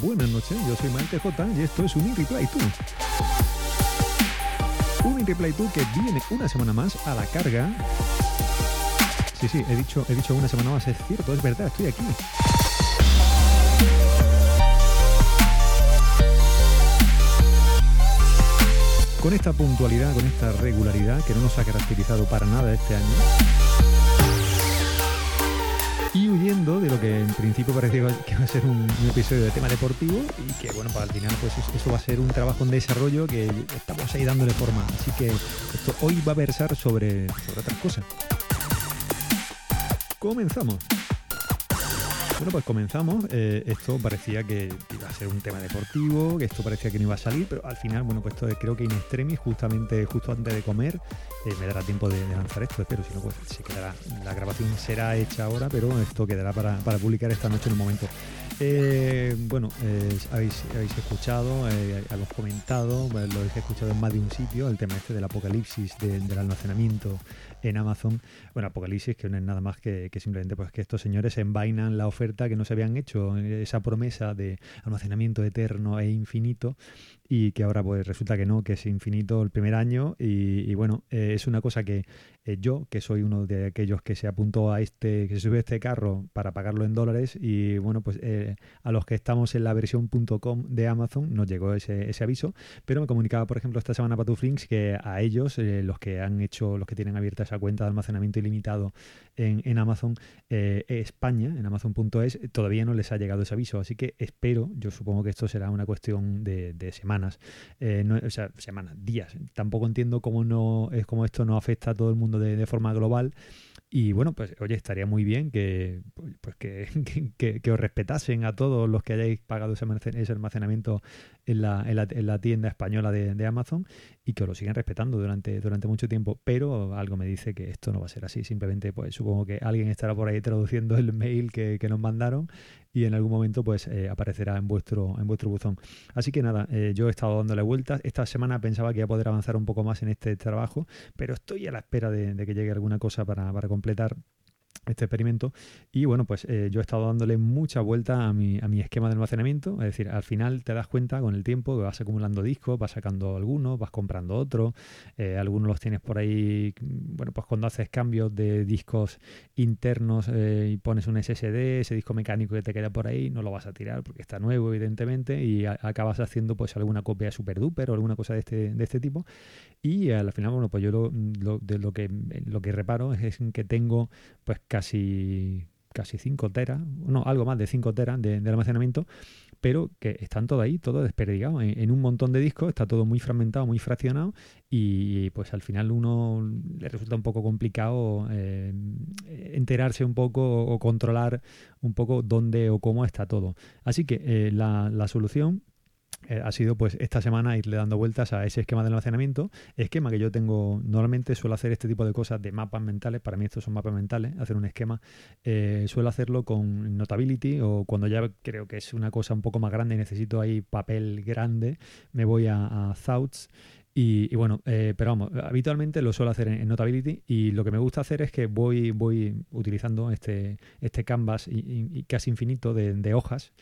buenas noches. Yo soy Maite J y esto es un Replay 2. Un Replay 2 que viene una semana más a la carga. Sí, sí, he dicho, he dicho una semana más, es cierto, es verdad, estoy aquí. Con esta puntualidad, con esta regularidad que no nos ha caracterizado para nada este año y huyendo de lo que en principio parecía que va a ser un, episodio de tema deportivo y que bueno, para el final pues eso va a ser un trabajo en desarrollo que estamos ahí dándole forma. Así que esto hoy va a versar sobre, sobre otras cosas. Comenzamos. Bueno, pues comenzamos. Eh, esto parecía que iba a ser un tema deportivo, que esto parecía que no iba a salir, pero al final, bueno, pues esto creo que in extremis, justamente justo antes de comer, eh, me dará tiempo de, lanzar esto, espero, si no, pues se quedará. La grabación será hecha ahora, pero esto quedará para, para publicar esta noche en un momento. Eh, bueno, habéis, escuchado, eh, habéis comentado, lo habéis escuchado en más de un sitio, el tema este del apocalipsis del almacenamiento en Amazon. Bueno, apocalipsis que no es nada más que, simplemente pues que estos señores envainan la oferta que no se habían hecho, esa promesa de almacenamiento eterno e infinito y que ahora pues resulta que no, que es infinito el primer año y, bueno, eh, es una cosa que eh, yo, que soy uno de aquellos que se apuntó a este, que se sube este carro para pagarlo en dólares y bueno, pues eh, a los que estamos en la versión .com de Amazon nos llegó ese, ese, aviso, pero me comunicaba por ejemplo esta semana Patuflinks que a ellos, los que han hecho, los que tienen abierta esa cuenta de almacenamiento ilimitado en, Amazon, España, en Amazon.es, todavía no les ha llegado ese aviso, así que espero, yo supongo que esto será una cuestión de, de semana eh, o sea, semanas, días. Tampoco entiendo cómo, no, es como esto no afecta a todo el mundo de, forma global y bueno, pues oye, estaría muy bien que, pues que, que, os respetasen a todos los que hayáis pagado ese, almacenamiento en la, en la, en la tienda española de, de, Amazon y que lo sigan respetando durante, durante mucho tiempo. Pero algo me dice que esto no va a ser así. Simplemente, pues supongo que alguien estará por ahí traduciendo el mail que, nos mandaron y en algún momento pues eh, aparecerá en vuestro, en vuestro buzón. Así que nada, eh, yo he estado dándole vueltas. Esta semana pensaba que iba a poder avanzar un poco más en este trabajo, pero estoy a la espera de, de que llegue alguna cosa para, para completar este experimento. Y bueno pues eh, yo he estado dándole mucha vuelta a mi, a mi esquema de almacenamiento. Es decir al final te das cuenta con el tiempo que vas acumulando discos vas sacando algunos vas comprando otros. Eh, algunos los tienes por ahí bueno pues cuando haces cambios de discos internos eh, y pones un SSD ese disco mecánico que te queda por ahí no lo vas a tirar porque está nuevo evidentemente y acabas haciendo pues alguna copia super duper o alguna cosa de este, de este tipo y al final, bueno, pues yo lo, de lo que, lo que reparo es que tengo pues casi casi 5 teras, no, algo más de 5 teras de, almacenamiento, pero que están todo ahí, todo desperdigado, en, un montón de discos, está todo muy fragmentado, muy fraccionado, y pues al final uno le resulta un poco complicado eh, enterarse un poco o controlar un poco dónde o cómo está todo. Así que eh, la, la solución eh, ha sido pues esta semana irle dando vueltas a ese esquema de almacenamiento, esquema que yo tengo, normalmente suelo hacer este tipo de cosas de mapas mentales, para mí estos son mapas mentales, hacer un esquema, eh, suelo hacerlo con Notability o cuando ya creo que es una cosa un poco más grande y necesito ahí papel grande, me voy a, Thoughts. Y, bueno, eh, pero vamos, habitualmente lo suelo hacer en, Notability y lo que me gusta hacer es que voy, voy utilizando este, este canvas y, casi infinito de, de hojas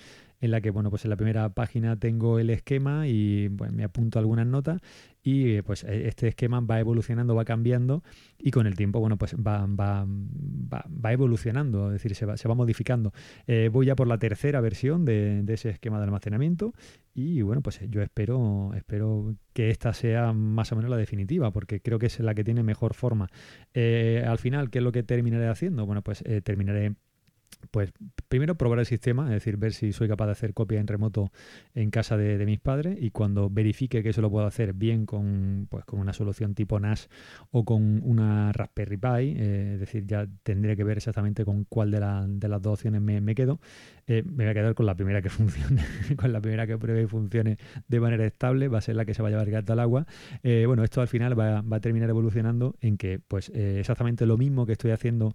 en la que, bueno, pues en la primera página tengo el esquema y me apunto algunas notas y pues e, este esquema va evolucionando, va cambiando y con el tiempo, bueno, pues va, va, va, evolucionando, es decir, se va, se va modificando. Eh, voy ya por la tercera versión de, ese esquema de almacenamiento y bueno, pues yo espero, espero que esta sea más o menos la definitiva, porque creo que es la que tiene mejor forma. Eh, al final, ¿qué es lo que terminaré haciendo? Bueno, pues eh, terminaré pues primero probar el sistema, es decir, ver si soy capaz de hacer copia en remoto en casa de, mis padres y cuando verifique que eso lo puedo hacer bien con, pues, con una solución tipo NAS o con una Raspberry Pi, eh, es decir, ya tendré que ver exactamente con cuál de, de las dos opciones me, quedo. Eh, me voy a quedar con la primera que funcione, con la primera que pruebe y funcione de manera estable, va a ser la que se va a llevar gato al agua. Eh, bueno, esto al final va, va, a terminar evolucionando en que pues exactamente lo mismo que estoy haciendo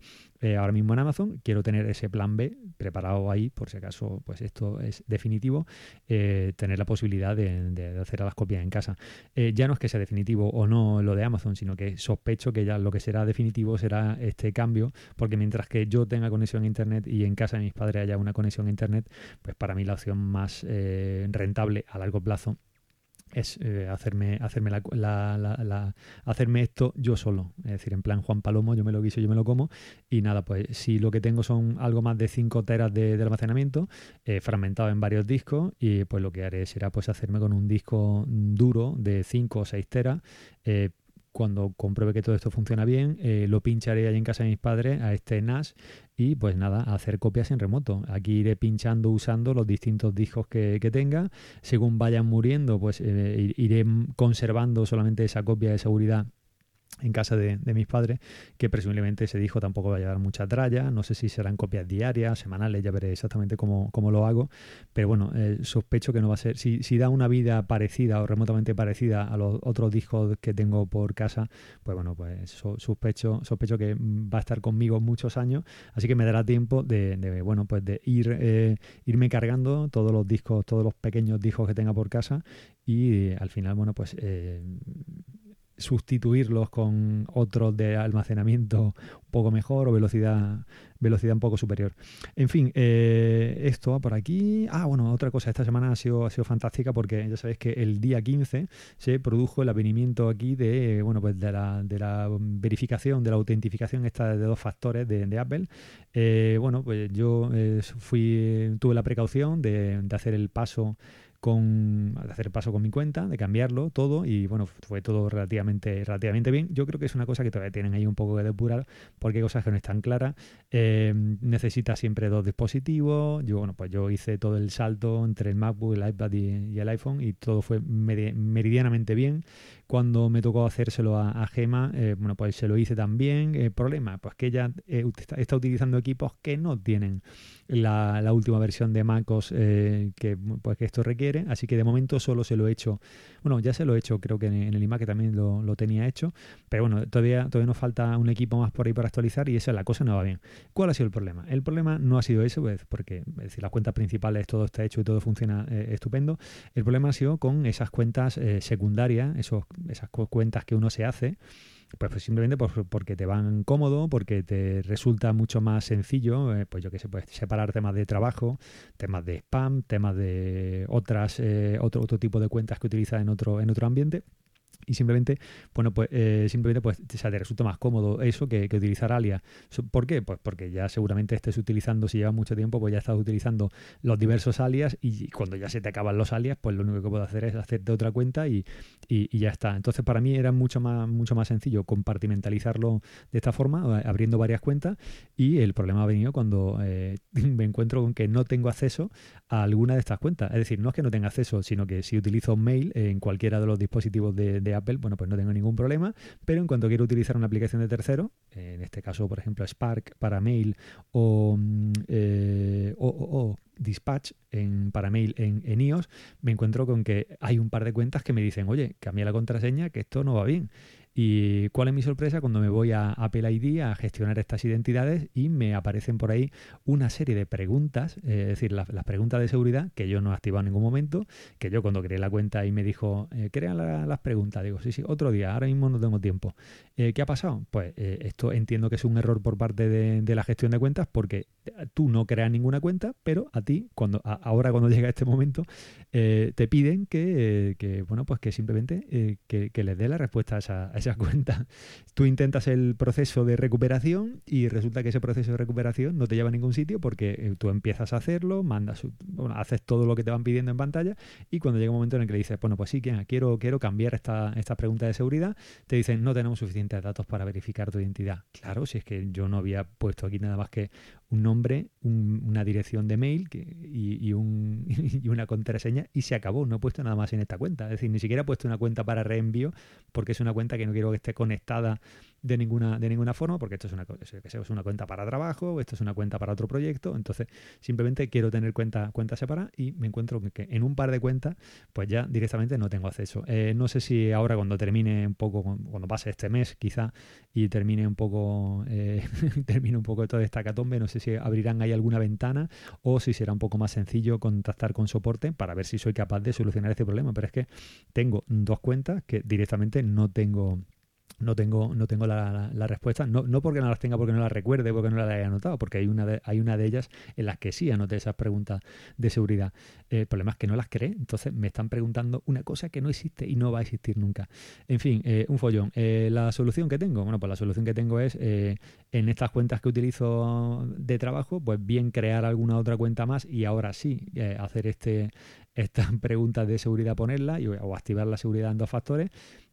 ahora mismo en Amazon, quiero tener ese ese plan B preparado ahí, por si acaso pues esto es definitivo, eh, tener la posibilidad de, hacer las copias en casa. Eh, ya no es que sea definitivo o no lo de Amazon, sino que sospecho que ya lo que será definitivo será este cambio, porque mientras que yo tenga conexión a Internet y en casa de mis padres haya una conexión a Internet, pues para mí la opción más rentable a largo plazo es eh, hacerme hacerme la, hacerme esto yo solo. Es decir en plan Juan Palomo yo me lo guiso yo me lo como y nada pues si lo que tengo son algo más de 5 teras de, almacenamiento eh, fragmentado en varios discos y pues lo que haré será pues hacerme con un disco duro de 5 o 6 teras eh, cuando compruebe que todo esto funciona bien, eh, lo pincharé ahí en casa de mis padres a este NAS y pues nada, hacer copias en remoto. Aquí iré pinchando usando los distintos discos que, tenga. Según vayan muriendo, pues eh, iré conservando solamente esa copia de seguridad en casa de, mis padres, que presumiblemente ese disco tampoco va a llevar mucha tralla, no sé si serán copias diarias, semanales, ya veré exactamente cómo, cómo lo hago, pero bueno, eh, sospecho que no va a ser, si, si, da una vida parecida o remotamente parecida a los otros discos que tengo por casa, pues bueno, pues sospecho, sospecho que va a estar conmigo muchos años, así que me dará tiempo de, bueno, pues de ir, eh, irme cargando todos los discos, todos los pequeños discos que tenga por casa y al final, bueno, pues eh, sustituirlos con otros de almacenamiento un poco mejor o velocidad, velocidad un poco superior. En fin, eh, esto por aquí. Ah, bueno, otra cosa, esta semana ha sido, ha sido fantástica porque ya sabéis que el día 15 se produjo el avenimiento aquí de, bueno, pues de la, de la verificación, de la autentificación esta de dos factores de, Apple. Eh, bueno, pues yo eh, fui, tuve la precaución de, de hacer el paso con hacer paso con mi cuenta, de cambiarlo todo y bueno, fue todo relativamente, relativamente bien. Yo creo que es una cosa que todavía tienen ahí un poco de depurar porque hay cosas que no están claras. Eh, necesita siempre dos dispositivos. Yo, bueno, pues yo hice todo el salto entre el MacBook, el iPad y, el iPhone y todo fue meridianamente bien. Cuando me tocó hacérselo a, Gema, eh, bueno, pues se lo hice también. El problema, pues que ella eh, está, utilizando equipos que no tienen la, última versión de MacOS que, pues, que esto requiere Así que de momento solo se lo he hecho. Bueno, ya se lo he hecho, creo que en, el iMac también lo, tenía hecho. Pero bueno, todavía, todavía nos falta un equipo más por ahí para actualizar y esa la cosa no va bien. ¿Cuál ha sido el problema? El problema no ha sido eso, pues, porque decir, las cuentas principales todo está hecho y todo funciona eh, estupendo. El problema ha sido con esas cuentas eh, secundarias, esos, esas cuentas que uno se hace pues, pues simplemente porque te van cómodo, porque te resulta mucho más sencillo, eh, pues yo que sé, puedes separar temas de trabajo, temas de spam, temas de otras, eh, otro, otro tipo de cuentas que utilizas en otro, en otro ambiente y simplemente, bueno, pues eh, simplemente pues, te resulta más cómodo eso que, utilizar alias. ¿Por qué? Pues porque ya seguramente estés utilizando, si lleva mucho tiempo, pues ya estás utilizando los diversos alias y cuando ya se te acaban los alias, pues lo único que puedo hacer es hacerte otra cuenta y, ya está. Entonces para mí era mucho más, mucho más sencillo compartimentalizarlo de esta forma, eh, abriendo varias cuentas y el problema ha venido cuando eh, me encuentro con que no tengo acceso a alguna de estas cuentas. Es decir, no es que no tenga acceso, sino que si utilizo mail en cualquiera de los dispositivos de Apple, bueno, pues no tengo ningún problema, pero en cuanto quiero utilizar una aplicación de tercero, en este caso, por ejemplo, Spark para mail o, mm, eh, o, Dispatch en, para mail en, en, iOS, me encuentro con que hay un par de cuentas que me dicen, oye, cambia la contraseña, que esto no va bien. ¿Y cuál es mi sorpresa? Cuando me voy a Apple ID a gestionar estas identidades y me aparecen por ahí una serie de preguntas, eh, es decir, las, preguntas de seguridad que yo no he activado en ningún momento, que yo cuando creé la cuenta y me dijo, eh, crea las preguntas, digo, sí, sí, otro día, ahora mismo no tengo tiempo. Eh, ¿Qué ha pasado? Pues esto entiendo que es un error por parte de, la gestión de cuentas porque tú no creas ninguna cuenta, pero a ti, cuando ahora cuando llega este momento, te piden que, bueno, pues que simplemente que, les dé la respuesta a esa esa cuenta. Tú intentas el proceso de recuperación y resulta que ese proceso de recuperación no te lleva a ningún sitio porque eh, tú empiezas a hacerlo, mandas, bueno, haces todo lo que te van pidiendo en pantalla y cuando llega un momento en el que le dices, bueno, pues sí, quiero, quiero cambiar esta, esta pregunta de seguridad, te dicen, no tenemos suficientes datos para verificar tu identidad. Claro, si es que yo no había puesto aquí nada más que un nombre, una dirección de mail y, un, y, una contraseña y se acabó. No he puesto nada más en esta cuenta. Es decir, ni siquiera he puesto una cuenta para reenvío porque es una cuenta que no quiero que esté conectada de ninguna, de ninguna forma, porque esto es una, es una cuenta para trabajo, esto es una cuenta para otro proyecto, entonces simplemente quiero tener cuenta, cuenta separada y me encuentro que en un par de cuentas, pues ya directamente no tengo acceso. Eh, no sé si ahora cuando termine un poco, cuando pase este mes quizá y termine un poco, eh, termine un poco todo esta catombe, no sé si abrirán ahí alguna ventana o si será un poco más sencillo contactar con soporte para ver si soy capaz de solucionar este problema. Pero es que tengo dos cuentas que directamente no tengo no tengo, no tengo la, respuesta, no, no, porque no las tenga, porque no las recuerde, porque no las haya anotado, porque hay una de, hay una de ellas en las que sí anoté esas preguntas de seguridad. el problema es que no las cree, entonces me están preguntando una cosa que no existe y no va a existir nunca. En fin, eh, un follón. Eh, la solución que tengo, bueno, pues la solución que tengo es eh, en estas cuentas que utilizo de trabajo, pues bien crear alguna otra cuenta más y ahora sí hacer este, estas preguntas de seguridad, ponerla y, o activar la seguridad en dos factores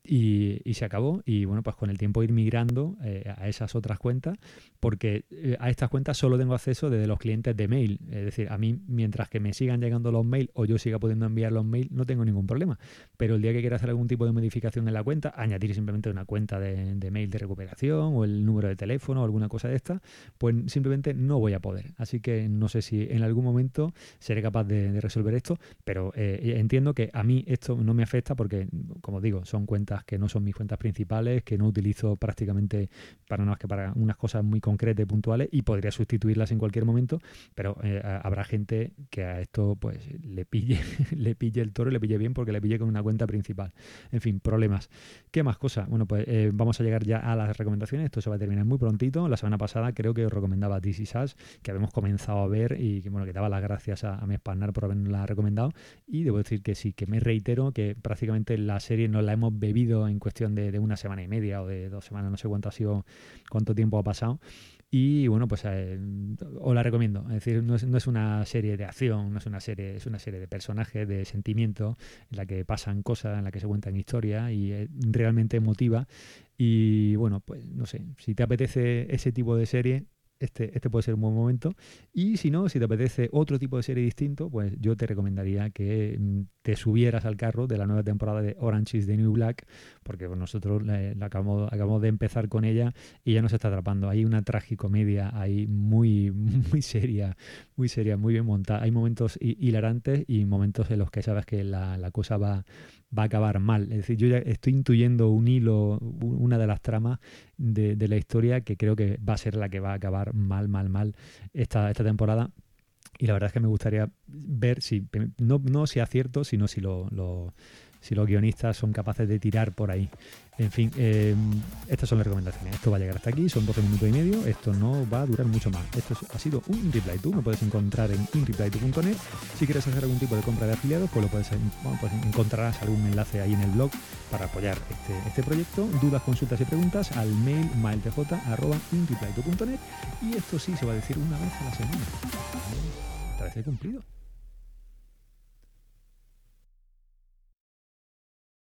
y, se acabó. Y bueno, pues con el tiempo ir migrando eh, a esas otras cuentas, porque eh, a estas cuentas solo tengo acceso desde los clientes de mail. Es decir, a mí, mientras que me sigan llegando los mails o yo siga pudiendo enviar los mails, no tengo ningún problema. Pero el día que quiera hacer algún tipo de modificación en la cuenta, añadir simplemente una cuenta de, de mail de recuperación o el número de teléfono o alguna cosa de esta, pues simplemente no voy a poder. Así que no sé si en algún momento seré capaz de, resolver esto, pero eh, entiendo que a mí esto no me afecta porque, como digo, son cuentas que no son mis cuentas principales, que no utilizo prácticamente para nada más que para unas cosas muy concretas y puntuales y podría sustituirlas en cualquier momento, pero eh, habrá gente que a esto pues le pille, le pille el toro y le pille bien porque le pille con una cuenta principal. En fin, problemas. ¿Qué más cosas? Bueno, pues eh, vamos a llegar ya a las recomendaciones. Esto se va a terminar muy prontito. La semana pasada creo que os recomendaba DC Sass, que habíamos comenzado a ver y que bueno, que daba las gracias a, mi spanner por haberla recomendado. Y debo decir que sí, que me reitero que prácticamente la serie nos la hemos bebido en cuestión de, una semana y media o de dos semanas, no sé cuánto ha sido, cuánto tiempo ha pasado. Y bueno, pues eh, os la recomiendo. Es decir, no es, una serie de acción, no es una serie, es una serie de personajes, de sentimientos, en la que pasan cosas, en la que se cuentan historias y es realmente emotiva. Y bueno, pues no sé, si te apetece ese tipo de serie, este, este puede ser un buen momento. Y si no, si te apetece otro tipo de serie distinto, pues yo te recomendaría que mm, te subieras al carro de la nueva temporada de Orange is the New Black, porque nosotros acabamos, acabamos, de empezar con ella y ya nos está atrapando. Hay una tragicomedia ahí muy, muy seria, muy seria, muy bien montada. Hay momentos hilarantes y momentos en los que sabes que la, la cosa va, va a acabar mal. Es decir, yo ya estoy intuyendo un hilo, una de las tramas de, la historia que creo que va a ser la que va a acabar mal, mal, mal esta, esta temporada. Y la verdad es que me gustaría ver si, no, no si acierto, sino si lo, lo si los guionistas son capaces de tirar por ahí. En fin, em, estas son las recomendaciones. Esto va a llegar hasta aquí, son 12 minutos y medio. Esto no va a durar mucho más. Esto ha sido un Reply Me puedes encontrar en inreply2.net. Si quieres hacer algún tipo de compra de afiliados, pues lo puedes, pues encontrarás algún enlace ahí en el blog para apoyar este, este proyecto. Dudas, consultas y preguntas al mail mailtj.inreply2.net. Y esto sí se va a decir una vez a la semana. Esta vez he cumplido.